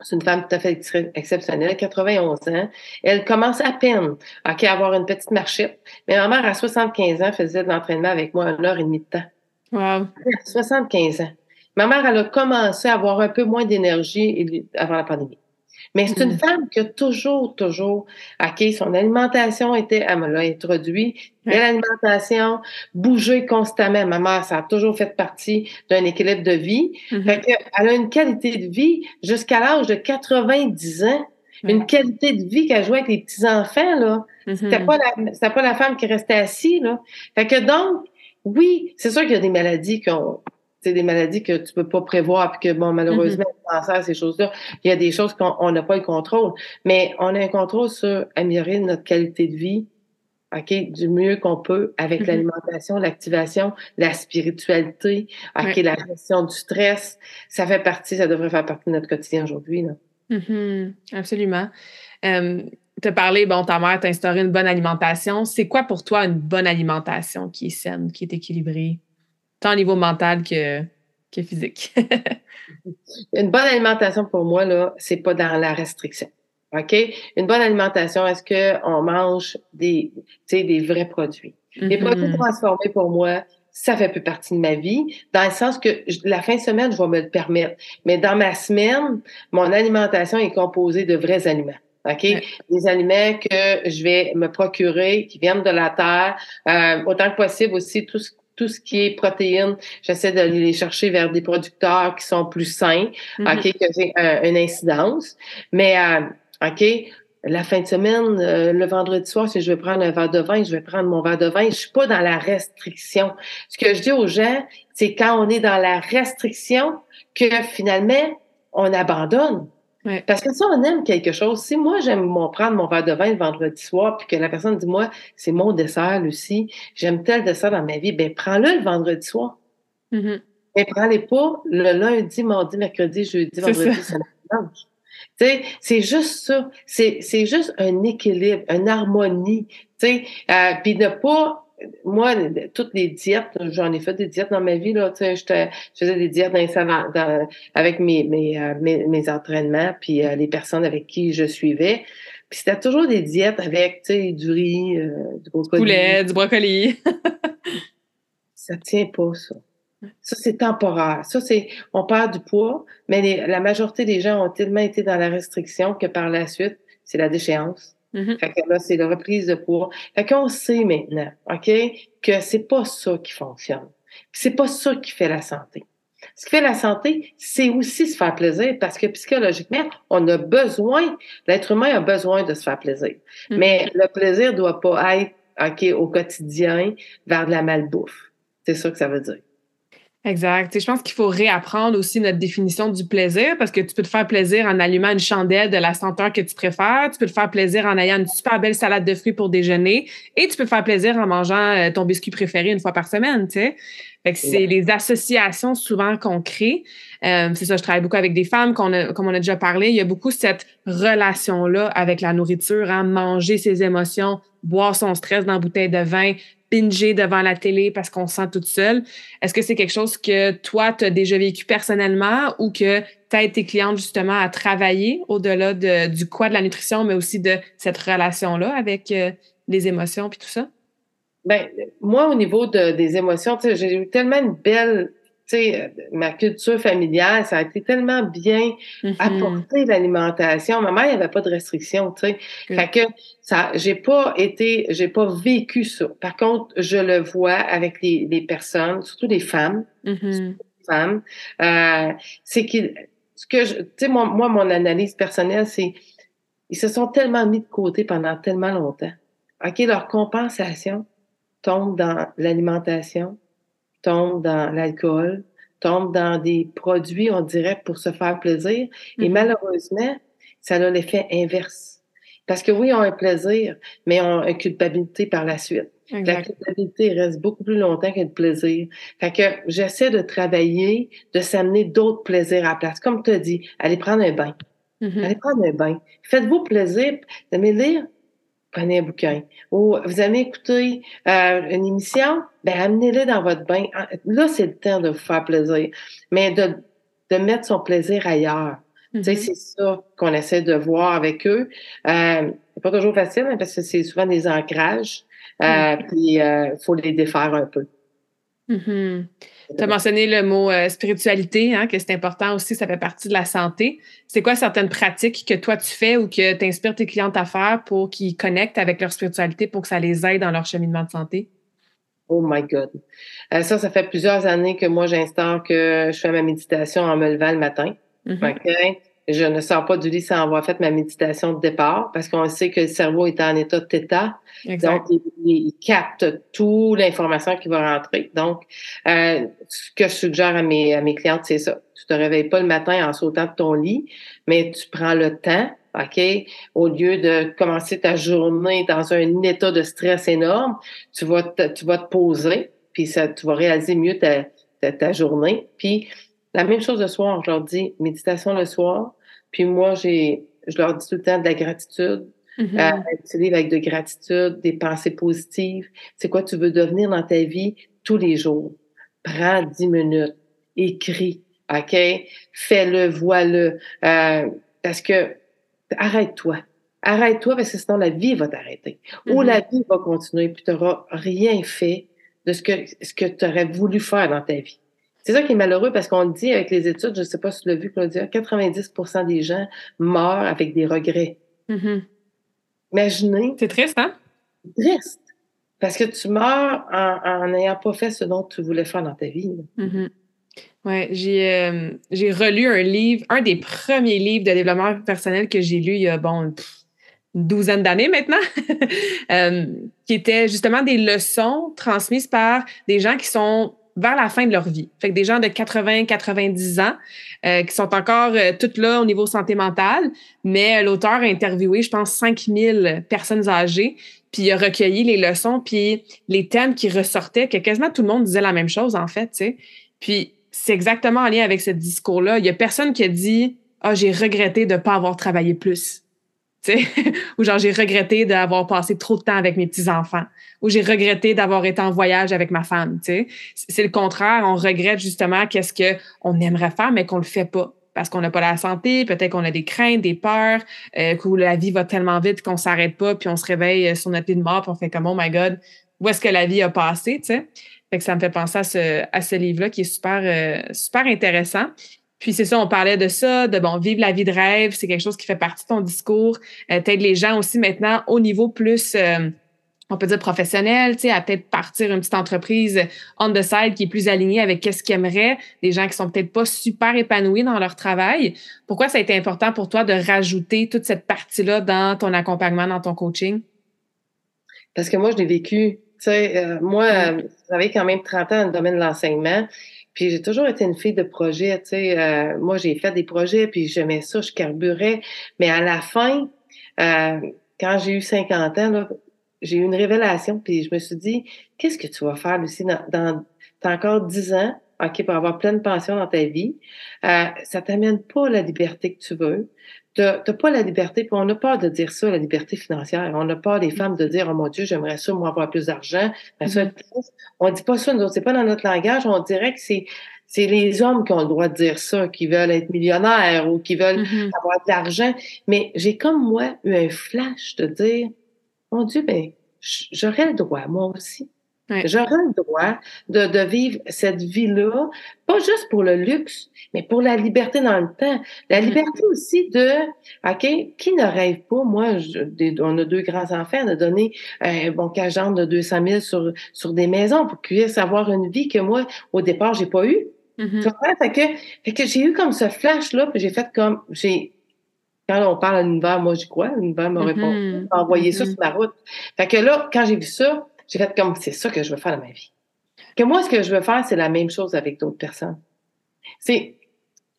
c'est une femme tout à fait exceptionnelle, 91 ans. Elle commence à peine à avoir une petite marchette. Mais ma mère, à 75 ans, faisait de l'entraînement avec moi une heure et demie de temps. Wow. 75 ans. Ma mère, elle a commencé à avoir un peu moins d'énergie avant la pandémie. Mais c'est une mm. femme qui a toujours, toujours, OK, son alimentation était, elle me l'a introduit, l'alimentation, bouger constamment. Ma mère, ça a toujours fait partie d'un équilibre de vie. Mm-hmm. Fait elle a une qualité de vie jusqu'à l'âge de 90 ans. Une qualité de vie qu'elle jouait avec les petits-enfants, là. C'était mm-hmm. pas la, pas la femme qui restait assise, là. Fait que donc, oui, c'est sûr qu'il y a des maladies qu'on, des maladies que tu peux pas prévoir, puis que, bon, malheureusement, mm ces choses-là, il y a des choses qu'on n'a pas le contrôle. Mais on a un contrôle sur améliorer notre qualité de vie, OK, du mieux qu'on peut avec mm-hmm. l'alimentation, l'activation, la spiritualité, OK, la gestion du stress. Ça fait partie, ça devrait faire partie de notre quotidien aujourd'hui, mm-hmm. Absolument. Euh, tu as parlé, bon, ta mère t'a instauré une bonne alimentation. C'est quoi pour toi une bonne alimentation qui est saine, qui est équilibrée? Tant au niveau mental que, que physique. Une bonne alimentation pour moi, là, c'est pas dans la restriction. OK? Une bonne alimentation, est-ce qu'on mange des, des vrais produits? Les mm-hmm. produits transformés, pour moi, ça fait plus partie de ma vie, dans le sens que la fin de semaine, je vais me le permettre. Mais dans ma semaine, mon alimentation est composée de vrais aliments. OK? Des aliments que je vais me procurer, qui viennent de la terre, euh, autant que possible aussi, tout ce tout ce qui est protéines, j'essaie d'aller les chercher vers des producteurs qui sont plus sains, mm-hmm. OK, que j'ai une incidence. Mais, euh, OK, la fin de semaine, euh, le vendredi soir, si je veux prendre un verre de vin, je vais prendre mon verre de vin. Je suis pas dans la restriction. Ce que je dis aux gens, c'est quand on est dans la restriction que finalement, on abandonne. Parce que si on aime quelque chose, si moi j'aime prendre mon verre de vin le vendredi soir, puis que la personne dit moi, c'est mon dessert, Lucie, j'aime tel dessert dans ma vie, ben prends-le le vendredi soir. Mm-hmm. Mais prends-les pas le lundi, mardi, mercredi, jeudi, vendredi, samedi, dimanche. c'est juste ça. C'est juste un équilibre, une harmonie. Euh, puis ne pas moi, toutes les diètes, j'en ai fait des diètes dans ma vie, là, tu sais, je faisais des diètes dans, avec mes, mes, euh, mes, mes, entraînements, puis euh, les personnes avec qui je suivais. Puis c'était toujours des diètes avec, tu sais, du riz, euh, du brocoli. Poulet, du brocoli. ça tient pas, ça. Ça, c'est temporaire. Ça, c'est, on perd du poids, mais la majorité des gens ont tellement été dans la restriction que par la suite, c'est la déchéance. Mm-hmm. Fait que là, c'est la reprise de poids. Fait qu'on sait maintenant, OK, que c'est pas ça qui fonctionne. C'est pas ça qui fait la santé. Ce qui fait la santé, c'est aussi se faire plaisir parce que psychologiquement, on a besoin, l'être humain a besoin de se faire plaisir. Mm-hmm. Mais le plaisir doit pas être, OK, au quotidien vers de la malbouffe. C'est ça que ça veut dire. Exact. je pense qu'il faut réapprendre aussi notre définition du plaisir parce que tu peux te faire plaisir en allumant une chandelle de la senteur que tu préfères, tu peux te faire plaisir en ayant une super belle salade de fruits pour déjeuner et tu peux te faire plaisir en mangeant euh, ton biscuit préféré une fois par semaine, tu sais. Fait que c'est les associations souvent qu'on crée. Euh, c'est ça, je travaille beaucoup avec des femmes, comme on a déjà parlé. Il y a beaucoup cette relation-là avec la nourriture, hein, manger ses émotions, boire son stress dans la bouteille de vin, binger devant la télé parce qu'on se sent toute seule. Est-ce que c'est quelque chose que toi, tu as déjà vécu personnellement ou que tu as tes clientes justement à travailler au-delà du quoi de la nutrition, mais aussi de cette relation-là avec euh, les émotions puis tout ça? Ben, moi, au niveau des émotions, j'ai eu tellement une belle sais, euh, ma culture familiale, ça a été tellement bien mm-hmm. apporté l'alimentation. Ma mère, il n'y avait pas de restrictions, tu sais. Fait que ça, j'ai pas été, j'ai pas vécu ça. Par contre, je le vois avec les, les personnes, surtout les femmes, mm-hmm. femmes, euh, c'est que, ce que tu sais, moi, moi, mon analyse personnelle, c'est, ils se sont tellement mis de côté pendant tellement longtemps. OK, leur compensation tombe dans l'alimentation, tombe dans l'alcool, tombe dans des produits, on dirait, pour se faire plaisir. Et mm-hmm. malheureusement, ça a l'effet inverse. Parce que oui, on a un plaisir, mais on a une culpabilité par la suite. La culpabilité reste beaucoup plus longtemps que le plaisir. Fait que j'essaie de travailler, de s'amener d'autres plaisirs à la place. Comme tu as dit, allez prendre un bain. Mm-hmm. Allez prendre un bain. Faites-vous plaisir. Vous aimez lire? Prenez un bouquin. Ou vous avez écouté euh, une émission, ben amenez-le dans votre bain. Ah, là, c'est le temps de vous faire plaisir. Mais de, de mettre son plaisir ailleurs. Tu sais, mm-hmm. c'est ça qu'on essaie de voir avec eux. Euh, c'est pas toujours facile, hein, parce que c'est souvent des ancrages. Euh. Puis, il euh, faut les défaire un peu. Mm-hmm. Tu as mentionné le mot euh, spiritualité, hein, que c'est important aussi, ça fait partie de la santé. C'est quoi certaines pratiques que toi tu fais ou que tu inspires tes clientes à faire pour qu'ils connectent avec leur spiritualité pour que ça les aide dans leur cheminement de santé? Oh my God. Euh, ça, ça fait plusieurs années que moi, j'instaure que je fais ma méditation en me levant le matin. Mm-hmm je ne sors pas du lit sans avoir fait ma méditation de départ parce qu'on sait que le cerveau est en état de theta. Donc, il, capte toute l'information qui va rentrer. Donc, euh, ce que je suggère à mes, à mes clientes, c'est ça. Tu te réveilles pas le matin en sautant de ton lit, mais tu prends le temps, OK? Au lieu de commencer ta journée dans un état de stress énorme, tu vas te, tu vas te poser, puis ça, tu vas réaliser mieux ta, ta, ta journée. Puis, la même chose le soir, je leur dis méditation le soir. Puis moi, j'ai, je leur dis tout le temps de la gratitude. Mm-hmm. Euh, avec de gratitude, des pensées positives. C'est quoi tu veux devenir dans ta vie tous les jours? Prends dix minutes, écris, OK? Fais-le, vois-le. Euh, parce que arrête-toi. Arrête-toi parce que sinon la vie va t'arrêter. Ou mm-hmm. la vie va continuer puis tu n'auras rien fait de ce que, ce que tu aurais voulu faire dans ta vie. C'est ça qui est malheureux parce qu'on dit avec les études, je ne sais pas si tu l'as vu, Claudia, 90% des gens meurent avec des regrets. Mm-hmm. Imaginez. C'est triste, hein? Triste. Parce que tu meurs en n'ayant pas fait ce dont tu voulais faire dans ta vie. Mm-hmm. Oui, euh, j'ai relu un livre, un des premiers livres de développement personnel que j'ai lu il y a, bon, une douzaine d'années maintenant, euh, qui était justement des leçons transmises par des gens qui sont vers la fin de leur vie. Fait que des gens de 80, 90 ans euh, qui sont encore euh, toutes là au niveau santé mentale, mais euh, l'auteur a interviewé, je pense, 5000 personnes âgées, puis a recueilli les leçons, puis les thèmes qui ressortaient, que quasiment tout le monde disait la même chose, en fait. Puis c'est exactement en lien avec ce discours-là. Il y a personne qui a dit « Ah, j'ai regretté de ne pas avoir travaillé plus ». ou genre j'ai regretté d'avoir passé trop de temps avec mes petits-enfants, ou j'ai regretté d'avoir été en voyage avec ma femme, C'est le contraire, on regrette justement qu'est-ce qu'on aimerait faire, mais qu'on le fait pas parce qu'on n'a pas la santé, peut-être qu'on a des craintes, des peurs, euh, que la vie va tellement vite qu'on s'arrête pas, puis on se réveille euh, sur notre lit de mort, puis on fait comme oh my god, où est-ce que la vie a passé. Fait que ça me fait penser à ce, à ce livre-là qui est super, euh, super intéressant. Puis c'est ça, on parlait de ça, de bon, vivre la vie de rêve, c'est quelque chose qui fait partie de ton discours. Euh, les gens aussi maintenant au niveau plus, euh, on peut dire professionnel, tu sais, à peut-être partir une petite entreprise on the side qui est plus alignée avec qu'est-ce qu'ils aimeraient, des gens qui sont peut-être pas super épanouis dans leur travail. Pourquoi ça a été important pour toi de rajouter toute cette partie-là dans ton accompagnement, dans ton coaching? Parce que moi, je l'ai vécu. Tu sais, euh, moi, j'avais quand même 30 ans dans le domaine de l'enseignement. Puis j'ai toujours été une fille de projet, tu sais. Euh, moi, j'ai fait des projets, puis j'aimais ça, je carburais. Mais à la fin, euh, quand j'ai eu 50 ans, j'ai eu une révélation, puis je me suis dit, qu'est-ce que tu vas faire, Lucie, dans, dans t'as encore 10 ans, OK, pour avoir pleine pension dans ta vie, euh, ça t'amène pas la liberté que tu veux. Tu n'as pas la liberté, puis on a peur de dire ça, la liberté financière. On a peur, les mm. femmes, de dire, oh mon Dieu, j'aimerais ça, moi, avoir plus d'argent. On mm-hmm. On dit pas ça, nous c'est pas dans notre langage. On dirait que c'est c'est les hommes qui ont le droit de dire ça, qui veulent être millionnaires ou qui veulent mm-hmm. avoir de l'argent. Mais j'ai comme moi eu un flash de dire, mon Dieu, ben, j'aurais le droit, moi aussi. J'aurais le droit de, de vivre cette vie-là, pas juste pour le luxe, mais pour la liberté dans le temps. La liberté aussi de, OK, qui ne rêve pas, moi, je, on a deux grands-enfants, de donner un bon cagent de 200 000 sur, sur des maisons pour qu'ils puissent avoir une vie que moi, au départ, j'ai pas eu. Mm Fait que, fait que j'ai eu comme ce flash-là, puis j'ai fait comme, j'ai, quand on parle à l'univers, moi, j'y crois, l'univers m'a répondu, m'a envoyé ça mm-hmm. sur ma route. Fait que là, quand j'ai vu ça, j'ai fait comme c'est ça que je veux faire dans ma vie. Que moi, ce que je veux faire, c'est la même chose avec d'autres personnes. C'est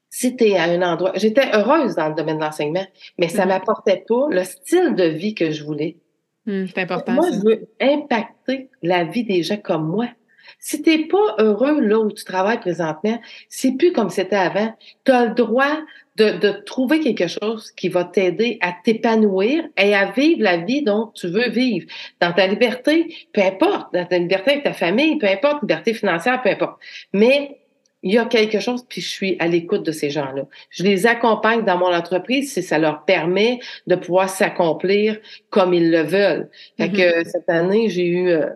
si tu es à un endroit. J'étais heureuse dans le domaine de l'enseignement, mais ça ne mm-hmm. m'apportait pas le style de vie que je voulais. Mm, c'est important. Moi, je veux impacter la vie des gens comme moi. Si tu n'es pas heureux là où tu travailles présentement, c'est plus comme c'était avant. Tu as le droit de, de, trouver quelque chose qui va t'aider à t'épanouir et à vivre la vie dont tu veux vivre. Dans ta liberté, peu importe, dans ta liberté avec ta famille, peu importe, liberté financière, peu importe. Mais il y a quelque chose, puis je suis à l'écoute de ces gens-là. Je les accompagne dans mon entreprise si ça leur permet de pouvoir s'accomplir comme ils le veulent. Fait que mm-hmm. cette année, j'ai eu euh,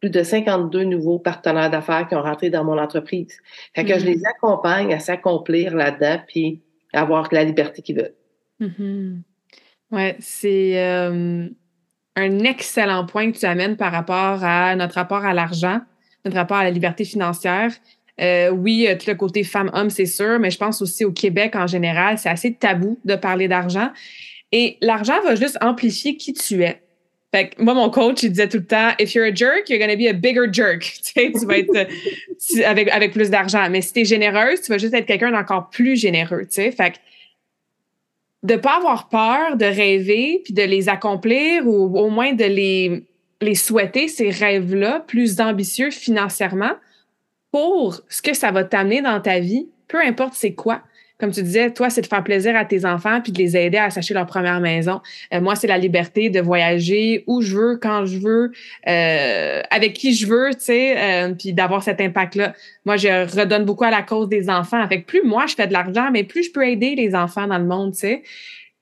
plus de 52 nouveaux partenaires d'affaires qui ont rentré dans mon entreprise. Fait que je mm-hmm. les accompagne à s'accomplir là-dedans, puis avoir la liberté qu'ils veulent. Mm-hmm. Oui, c'est euh, un excellent point que tu amènes par rapport à notre rapport à l'argent, notre rapport à la liberté financière. Euh, oui, tout le côté femme-homme, c'est sûr, mais je pense aussi au Québec en général, c'est assez tabou de parler d'argent. Et l'argent va juste amplifier qui tu es. Fait que moi, mon coach, il disait tout le temps, if you're a jerk, you're to be a bigger jerk. tu sais, tu vas être euh, avec, avec plus d'argent. Mais si tu es généreuse, tu vas juste être quelqu'un d'encore plus généreux. Tu sais, fait que de pas avoir peur de rêver puis de les accomplir ou au moins de les, les souhaiter, ces rêves-là, plus ambitieux financièrement pour ce que ça va t'amener dans ta vie, peu importe c'est quoi comme tu disais, toi, c'est de faire plaisir à tes enfants puis de les aider à s'acheter leur première maison. Euh, moi, c'est la liberté de voyager où je veux, quand je veux, euh, avec qui je veux, tu sais, euh, puis d'avoir cet impact-là. Moi, je redonne beaucoup à la cause des enfants. Avec plus moi, je fais de l'argent, mais plus je peux aider les enfants dans le monde, tu sais.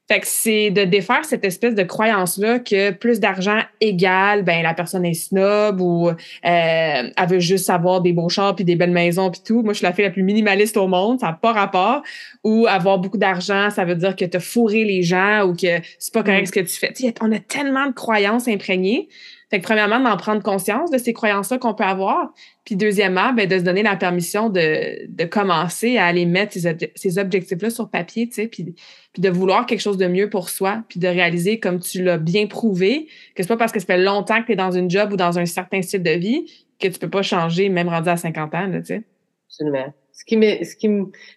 Fait que c'est de défaire cette espèce de croyance-là que plus d'argent égale, ben la personne est snob ou euh, elle veut juste avoir des beaux chars puis des belles maisons puis tout. Moi, je suis la fille la plus minimaliste au monde, ça n'a pas rapport. Ou avoir beaucoup d'argent, ça veut dire que tu as fourré les gens ou que c'est pas correct mm. ce que tu fais. on a tellement de croyances imprégnées fait que premièrement, d'en prendre conscience de ces croyances-là qu'on peut avoir. Puis deuxièmement, ben, de se donner la permission de, de commencer à aller mettre ces, objectifs-là sur papier, tu sais, puis, puis de vouloir quelque chose de mieux pour soi, puis de réaliser, comme tu l'as bien prouvé, que c'est pas parce que ça fait longtemps que tu es dans une job ou dans un certain style de vie que tu peux pas changer, même rendu à 50 ans, tu sais. Absolument. Ce qui ce qui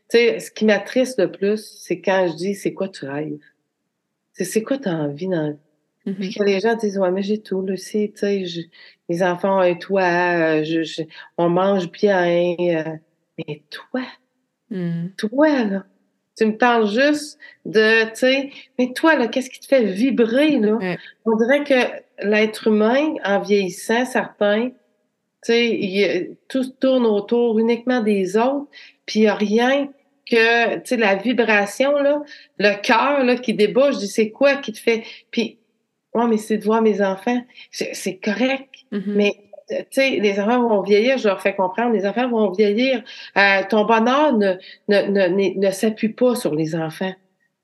ce qui m'attriste le plus, c'est quand je dis, c'est quoi tu rêves? C'est quoi tu as envie dans puis mm-hmm. que les gens disent Ouais, mais j'ai tout, Lucie, tu sais, les enfants et toi, euh, je, on mange bien. Euh, mais toi, mm. toi, là, tu me parles juste de, tu sais, mais toi, là, qu'est-ce qui te fait vibrer, là? On dirait que l'être humain, en vieillissant, certains, tu sais, tout tourne autour uniquement des autres, puis il n'y a rien que, tu sais, la vibration, là, le cœur, là, qui débouche, je dis, c'est quoi qui te fait... Puis Ouais, mais c'est de voir mes enfants. C'est correct. Mm-hmm. Mais tu sais, les enfants vont vieillir, je leur fais comprendre, les enfants vont vieillir. Euh, ton bonheur ne, ne, ne, ne, s'appuie pas sur les enfants.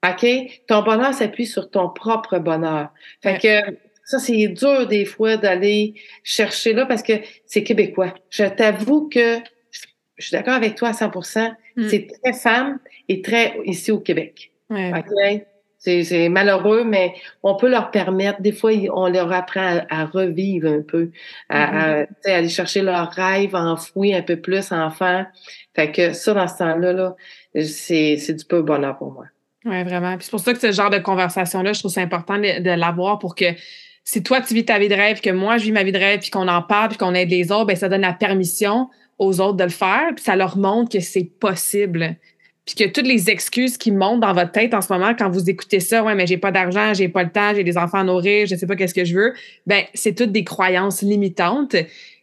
OK? Ton bonheur s'appuie sur ton propre bonheur. Fait que ça, c'est dur des fois d'aller chercher là parce que c'est québécois. Je t'avoue que je suis d'accord avec toi à 100 mm. C'est très femme et très ici au Québec. OK? C'est malheureux, mais on peut leur permettre, des fois, on leur apprend à, revivre un peu, à, mm-hmm. aller chercher leurs rêves enfouis un peu plus enfant. Fait que ça, dans ce temps-là, -là, c'est du peu bonheur pour moi. Oui, vraiment. Puis c'est pour ça que ce genre de conversation-là, je trouve c'est important de, l'avoir pour que si toi, tu vis ta vie de rêve, que moi, je vis ma vie de rêve, puis qu'on en parle, puis qu'on aide les autres, ben ça donne la permission aux autres de le faire, puis ça leur montre que c'est possible puis que toutes les excuses qui montent dans votre tête en ce moment quand vous écoutez ça, ouais, mais j'ai pas d'argent, j'ai pas le temps, j'ai des enfants à nourrir, je sais pas qu'est-ce que je veux, ben c'est toutes des croyances limitantes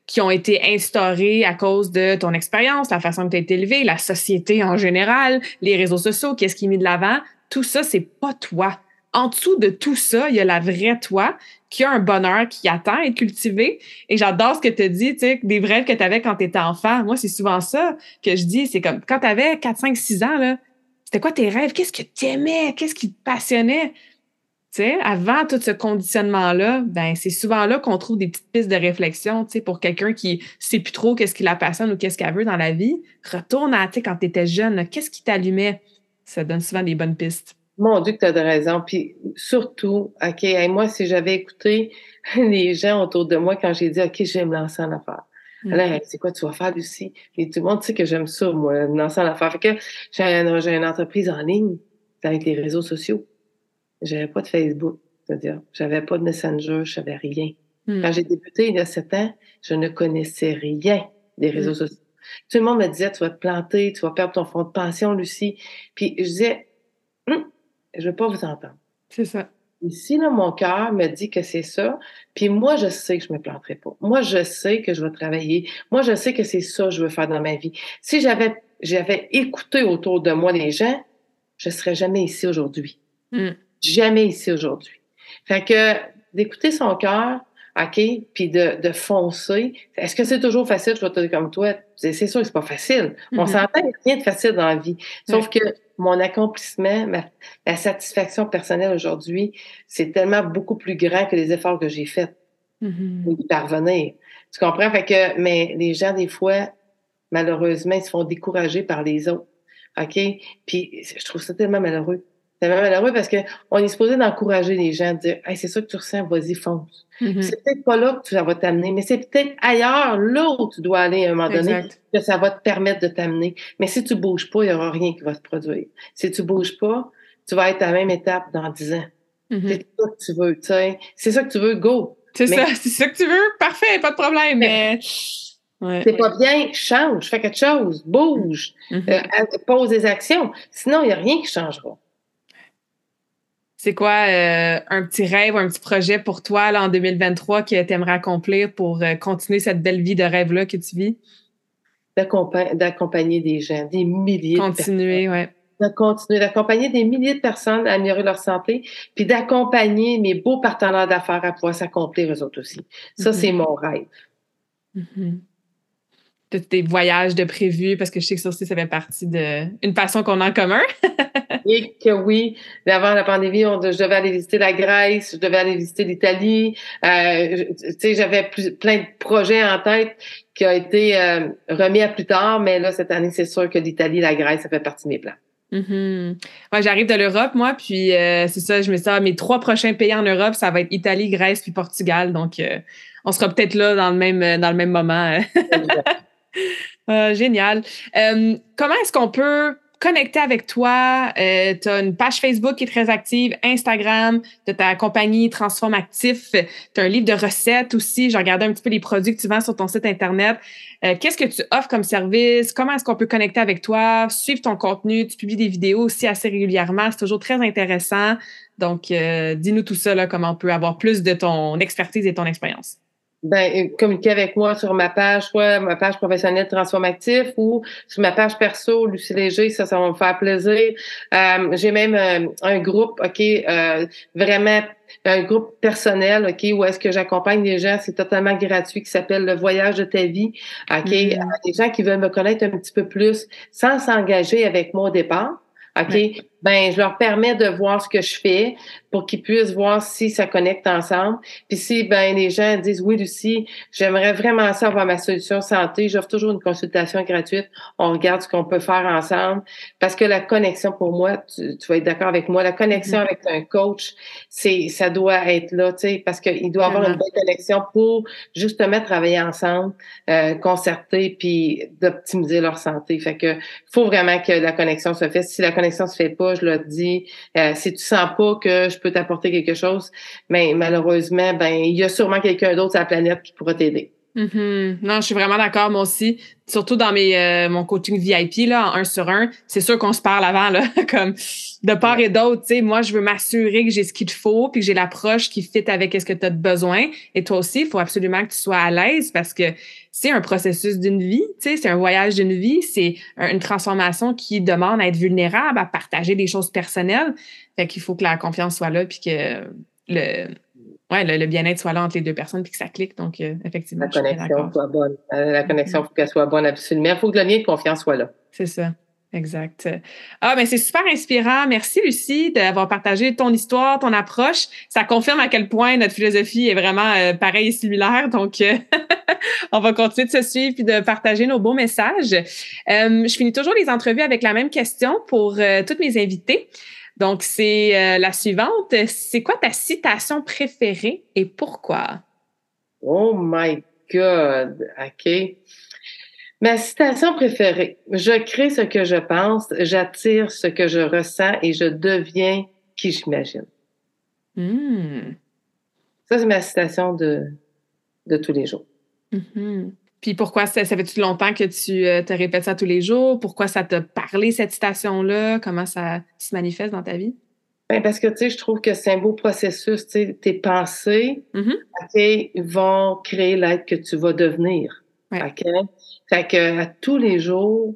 qui ont été instaurées à cause de ton expérience, la façon que tu as été élevé, la société en général, les réseaux sociaux, qu'est-ce qui est mis de l'avant. Tout ça, c'est pas toi. En dessous de tout ça, il y a la vraie toi qui a un bonheur qui attend à être cultivé. Et j'adore ce que tu dis, tu sais, des rêves que tu avais quand tu étais enfant. Moi, c'est souvent ça que je dis. C'est comme quand tu avais 4, 5, 6 ans, là, c'était quoi tes rêves? Qu'est-ce que tu aimais? Qu'est-ce qui te passionnait? Tu avant tout ce conditionnement-là, ben c'est souvent là qu'on trouve des petites pistes de réflexion, tu pour quelqu'un qui sait plus trop qu'est-ce qui la passionne ou qu'est-ce qu'elle veut dans la vie. Retourne à, tu sais, quand tu étais jeune, qu'est-ce qui t'allumait? Ça donne souvent des bonnes pistes. Mon Dieu, que tu as de raison. Puis surtout, OK, moi, si j'avais écouté les gens autour de moi quand j'ai dit, OK, je vais me lancer en affaires. Mm. Alors, c'est quoi tu vas faire, Lucie? Et tout le monde sait que j'aime ça, moi, me lancer en affaires. Fait que j'ai une, entreprise en ligne avec les réseaux sociaux. J'avais pas de Facebook, c'est-à-dire, j'avais pas de Messenger, je savais rien. Mm. Quand j'ai débuté il y a sept ans, je ne connaissais rien des réseaux mm. sociaux. Tout le monde me disait, tu vas te planter, tu vas perdre ton fonds de pension, Lucie. Puis je disais, hum, je veux pas vous entendre. C'est ça. Ici, là, mon cœur me dit que c'est ça, puis moi, je sais que je me planterai pas. Moi, je sais que je vais travailler. Moi, je sais que c'est ça que je veux faire dans ma vie. Si j'avais, j'avais écouté autour de moi les gens, je serais jamais ici aujourd'hui. Hmm. Jamais ici aujourd'hui. Fait que d'écouter son cœur, OK, puis de, de foncer. Est-ce que c'est toujours facile? Je vais te dire comme toi. C'est sûr que c'est pas facile. On mm-hmm. s'entend, il n'y a rien de facile dans la vie. Sauf que mon accomplissement, ma, satisfaction personnelle aujourd'hui, c'est tellement beaucoup plus grand que les efforts que j'ai faits mm-hmm. pour y parvenir. Tu comprends? Fait que, mais les gens, des fois, malheureusement, ils se font décourager par les autres. OK? Puis je trouve ça tellement malheureux. Tellement malheureux parce qu'on est supposé d'encourager les gens, de dire hey, c'est ça que tu ressens, vas-y, fonce. Mm-hmm. C'est peut-être pas là que ça va t'amener, mais c'est peut-être ailleurs, là où tu dois aller à un moment donné, que ça va te permettre de t'amener. Mais si tu bouges pas, il n'y aura rien qui va se produire. Si tu bouges pas, tu vas être à la même étape dans 10 ans. Mm-hmm. C'est ça que tu veux, tu sais. C'est ça que tu veux, go. C'est ça, c'est ça que tu veux, parfait, pas de problème, mais... C'est pas bien, change, fais quelque chose, bouge, mm-hmm. euh, pose des actions. Sinon, il n'y a rien qui changera. C'est quoi euh, un petit rêve ou un petit projet pour toi là, en 2023 que tu aimerais accomplir pour euh, continuer cette belle vie de rêve-là que tu vis? D'accompagner des gens, des milliers Continuer, de personnes. De continuer, d'accompagner des milliers de personnes à améliorer leur santé, puis d'accompagner mes beaux partenaires d'affaires à pouvoir s'accomplir eux autres aussi. Ça, mm-hmm. c'est mon rêve. Mm tes voyages de prévus, parce que je sais que ça aussi, ça fait partie d'une passion qu'on a en commun. Et que oui, avant la pandémie, je devais aller visiter la Grèce, je devais aller visiter l'Italie. Euh, tu sais, j'avais plein de projets en tête qui ont été euh, remis à plus tard, mais là, cette année, c'est sûr que l'Italie, la Grèce, ça fait partie de mes plans. Mm j'arrive de l'Europe, moi, puis euh, c'est ça, je me dis, ah, mes trois prochains pays en Europe, ça va être Italie, Grèce, puis Portugal. Donc, on sera peut-être là dans le même, dans le même moment. Ah, génial. Euh, comment est-ce qu'on peut connecter avec toi? Euh, tu as une page Facebook qui est très active, Instagram, de ta compagnie Transform Actif. Tu as un livre de recettes aussi. J'ai regardé un petit peu les produits que tu vends sur ton site Internet. Euh, qu'est-ce que tu offres comme service? Comment est-ce qu'on peut connecter avec toi? Suivre ton contenu? Tu publies des vidéos aussi assez régulièrement. C'est toujours très intéressant. Donc, dis-nous tout ça, là, comment on peut avoir plus de ton expertise et ton expérience ben, euh, communiquer avec moi sur ma page, soit ma page professionnelle transformatif ou sur ma page perso, Lucie Léger, ça, ça va me faire plaisir. Euh, j'ai même euh, un groupe, OK, vraiment un groupe personnel, OK, où est-ce que j'accompagne des gens, c'est totalement gratuit, qui s'appelle Le Voyage de ta vie, OK, mm-hmm. des gens qui veulent me connaître un petit peu plus sans s'engager avec moi au départ. OK? Ben je leur permets de voir ce que je fais pour qu'ils puissent voir si ça connecte ensemble. Puis si ben les gens disent oui Lucie, j'aimerais vraiment savoir ma solution santé, j'offre toujours une consultation gratuite. On regarde ce qu'on peut faire ensemble parce que la connexion pour moi, tu, vas être d'accord avec moi, la connexion mm-hmm. avec un coach, c'est ça doit être là, tu sais, parce qu'il doit avoir une bonne connexion pour justement travailler ensemble, euh, concerter puis d'optimiser leur santé. Fait que faut vraiment que la connexion se fasse. Si la connexion se fait pas, je le dis, euh, si tu sens pas que je peux t'apporter quelque chose, mais malheureusement, ben il y a sûrement quelqu'un d'autre sur la planète qui pourra t'aider. Mm-hmm. Non, je suis vraiment d'accord, moi aussi. Surtout dans mes euh, mon coaching VIP là, en un sur un, c'est sûr qu'on se parle avant là, comme de part et d'autre. Tu sais, moi, je veux m'assurer que j'ai ce qu'il te faut, puis que j'ai l'approche qui fit avec ce que tu as besoin. Et toi aussi, il faut absolument que tu sois à l'aise parce que c'est un processus d'une vie. Tu sais, c'est un voyage d'une vie. C'est une transformation qui demande à être vulnérable, à partager des choses personnelles. Fait qu'il faut que la confiance soit là, puis que le ouais, le, bien-être soit là entre les deux personnes puis que ça clique. Donc, euh, effectivement. La connexion soit bonne. Euh, la connexion, il faut qu'elle soit bonne, absolument. Il faut que le lien de confiance soit là. C'est ça. Exact. Ah, mais c'est super inspirant. Merci, Lucie, d'avoir partagé ton histoire, ton approche. Ça confirme à quel point notre philosophie est vraiment euh, pareille et similaire. Donc, on va continuer de se suivre et de partager nos beaux messages. je finis toujours les entrevues avec la même question pour toutes mes invités. Donc, c'est euh, la suivante. C'est quoi ta citation préférée et pourquoi? Oh my God! OK. Ma citation préférée. Je crée ce que je pense, j'attire ce que je ressens et je deviens qui j'imagine. Hmm. Ça, c'est ma citation de, de tous les jours. Mm-hmm. Puis pourquoi ça, ça fait-tu longtemps que tu euh, te répètes ça tous les jours? Pourquoi ça t'a parlé, cette citation-là? Comment ça se manifeste dans ta vie? Ben parce que, tu sais, je trouve que c'est un beau processus. Tu sais, tes pensées, mm-hmm. vont créer l'être que tu vas devenir. Fait que à tous les jours,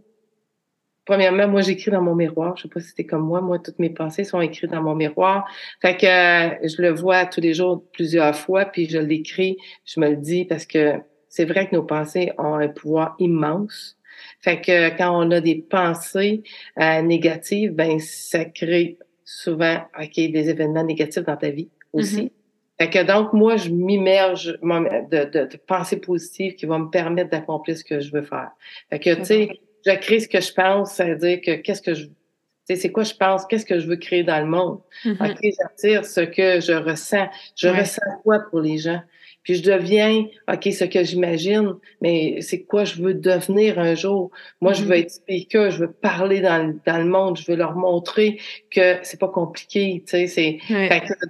premièrement, moi, j'écris dans mon miroir. Je sais pas si c'était comme moi. Moi, toutes mes pensées sont écrites dans mon miroir. Fait que je le vois tous les jours plusieurs fois, puis je l'écris, je me le dis parce que c'est vrai que nos pensées ont un pouvoir immense. Fait que quand on a des pensées euh, négatives, ben ça crée souvent ok des événements négatifs dans ta vie aussi. Mm-hmm. Fait que donc moi je m'immerge de, de, de, pensées positives qui vont me permettre d'accomplir ce que je veux faire. Fait que tu sais, je crée ce que je pense, c'est-à-dire que qu'est-ce que je c'est quoi je pense, qu'est-ce que je veux créer dans le monde. Mm-hmm. OK, j'attire ce que je ressens. Je ressens quoi pour les gens? Puis je deviens, OK, ce que j'imagine, mais c'est quoi je veux devenir un jour? Moi, je veux mm-hmm. être speaker, je veux parler dans, dans le monde, je veux leur montrer que c'est pas compliqué, tu sais. C'est,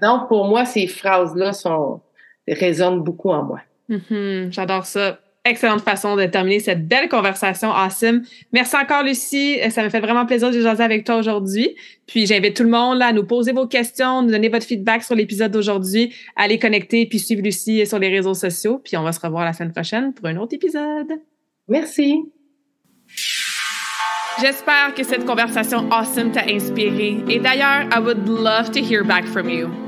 donc, pour moi, ces phrases-là sont, résonnent beaucoup en moi. Mm-hmm. J'adore ça excellente façon de terminer cette belle conversation awesome. Merci encore, Lucie. Ça me fait vraiment plaisir de jaser avec toi aujourd'hui. Puis j'invite tout le monde à nous poser vos questions, nous donner votre feedback sur l'épisode d'aujourd'hui, aller connecter puis suivre Lucie sur les réseaux sociaux. Puis on va se revoir la semaine prochaine pour un autre épisode. Merci. J'espère que cette conversation awesome t'a inspiré. Et d'ailleurs, I would love to hear back from you.